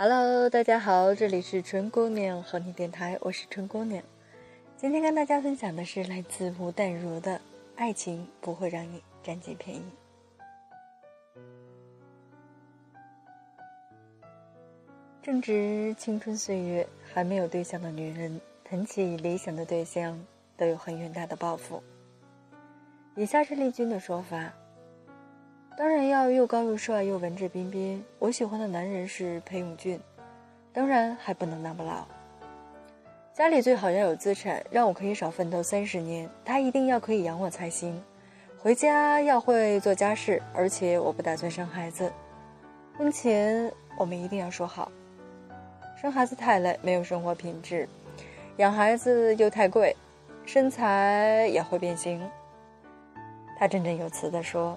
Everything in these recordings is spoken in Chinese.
Hello，大家好，这里是春姑娘和你电台，我是春姑娘。今天跟大家分享的是来自吴淡如的《爱情不会让你占尽便宜》。正值青春岁月，还没有对象的女人，谈起理想的对象，都有很远大的抱负。以下是丽君的说法。当然要又高又帅又文质彬彬。我喜欢的男人是裴勇俊，当然还不能那么老。家里最好要有资产，让我可以少奋斗三十年。他一定要可以养我才行。回家要会做家事，而且我不打算生孩子。婚前我们一定要说好。生孩子太累，没有生活品质；养孩子又太贵，身材也会变形。他振振有词地说。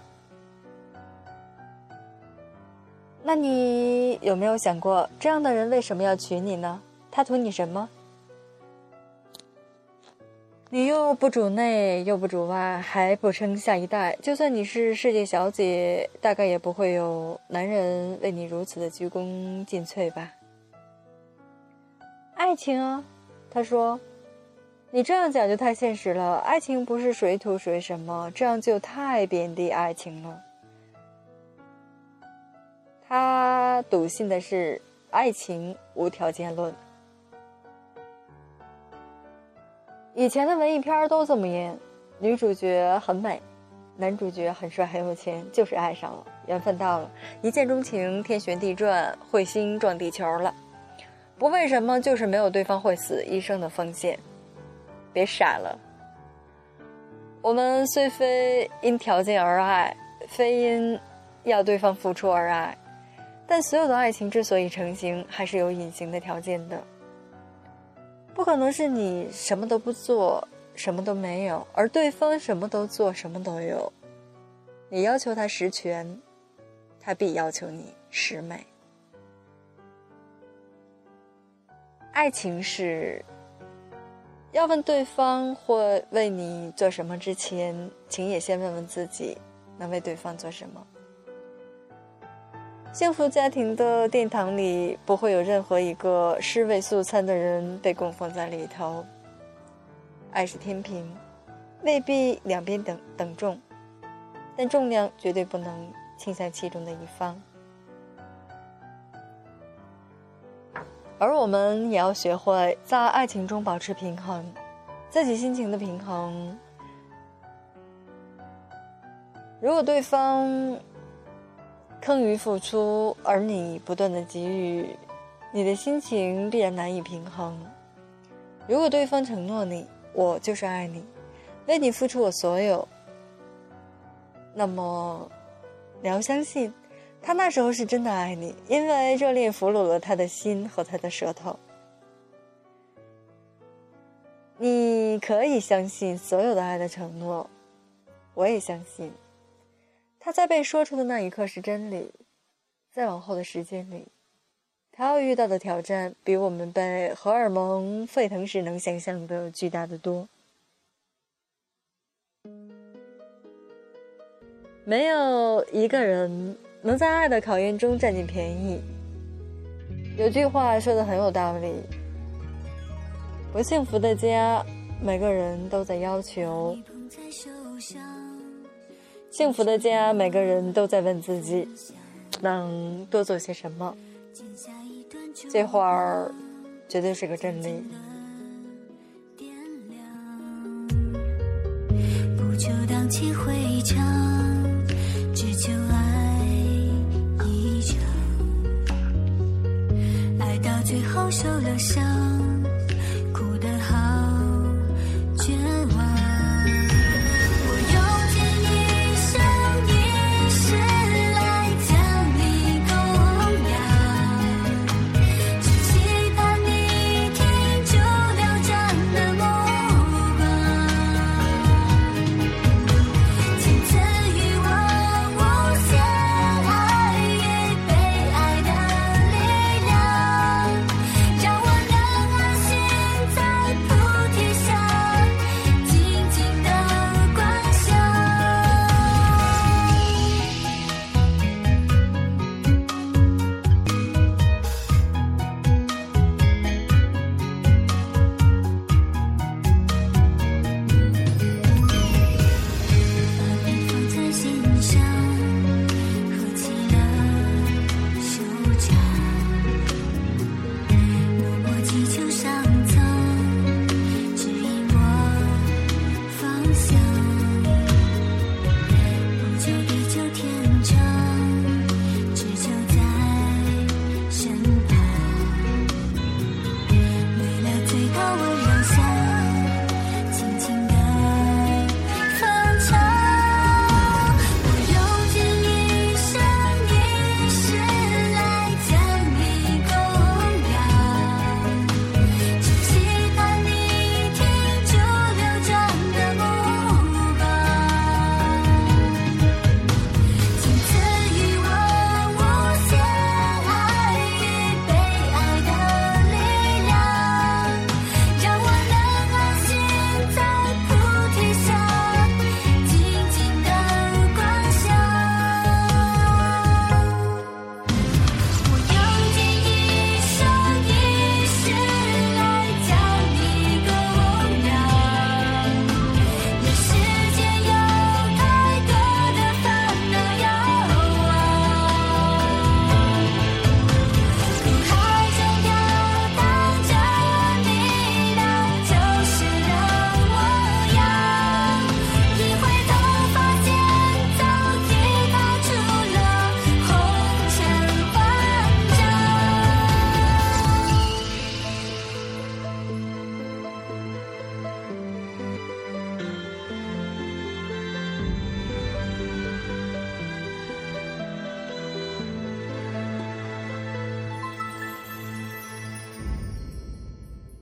那你有没有想过，这样的人为什么要娶你呢？他图你什么？你又不主内，又不主外，还不生下一代。就算你是世界小姐，大概也不会有男人为你如此的鞠躬尽瘁吧？爱情啊，他说，你这样讲就太现实了。爱情不是谁图谁什么，这样就太贬低爱情了。他笃信的是爱情无条件论。以前的文艺片都这么演：女主角很美，男主角很帅很有钱，就是爱上了，缘分到了，一见钟情，天旋地转，彗星撞地球了。不为什么，就是没有对方会死，一生的奉献。别傻了，我们虽非因条件而爱，非因要对方付出而爱。但所有的爱情之所以成型，还是有隐形的条件的。不可能是你什么都不做，什么都没有，而对方什么都做，什么都有。你要求他十全，他必要求你十美。爱情是要问对方或为你做什么之前，请也先问问自己，能为对方做什么。幸福家庭的殿堂里，不会有任何一个尸位素餐的人被供奉在里头。爱是天平，未必两边等等重，但重量绝对不能倾向其中的一方。而我们也要学会在爱情中保持平衡，自己心情的平衡。如果对方，坑于付出，而你不断的给予，你的心情必然难以平衡。如果对方承诺你“我就是爱你，为你付出我所有”，那么你要相信，他那时候是真的爱你，因为热恋俘虏了他的心和他的舌头。你可以相信所有的爱的承诺，我也相信。他在被说出的那一刻是真理，再往后的时间里，他要遇到的挑战比我们被荷尔蒙沸腾时能想象的巨大的多。没有一个人能在爱的考验中占尽便宜。有句话说的很有道理：不幸福的家，每个人都在要求。幸福的家，每个人都在问自己，能多做些什么？这话儿绝对是个真理。不求荡气回肠，只求爱一场。爱到最后受了伤。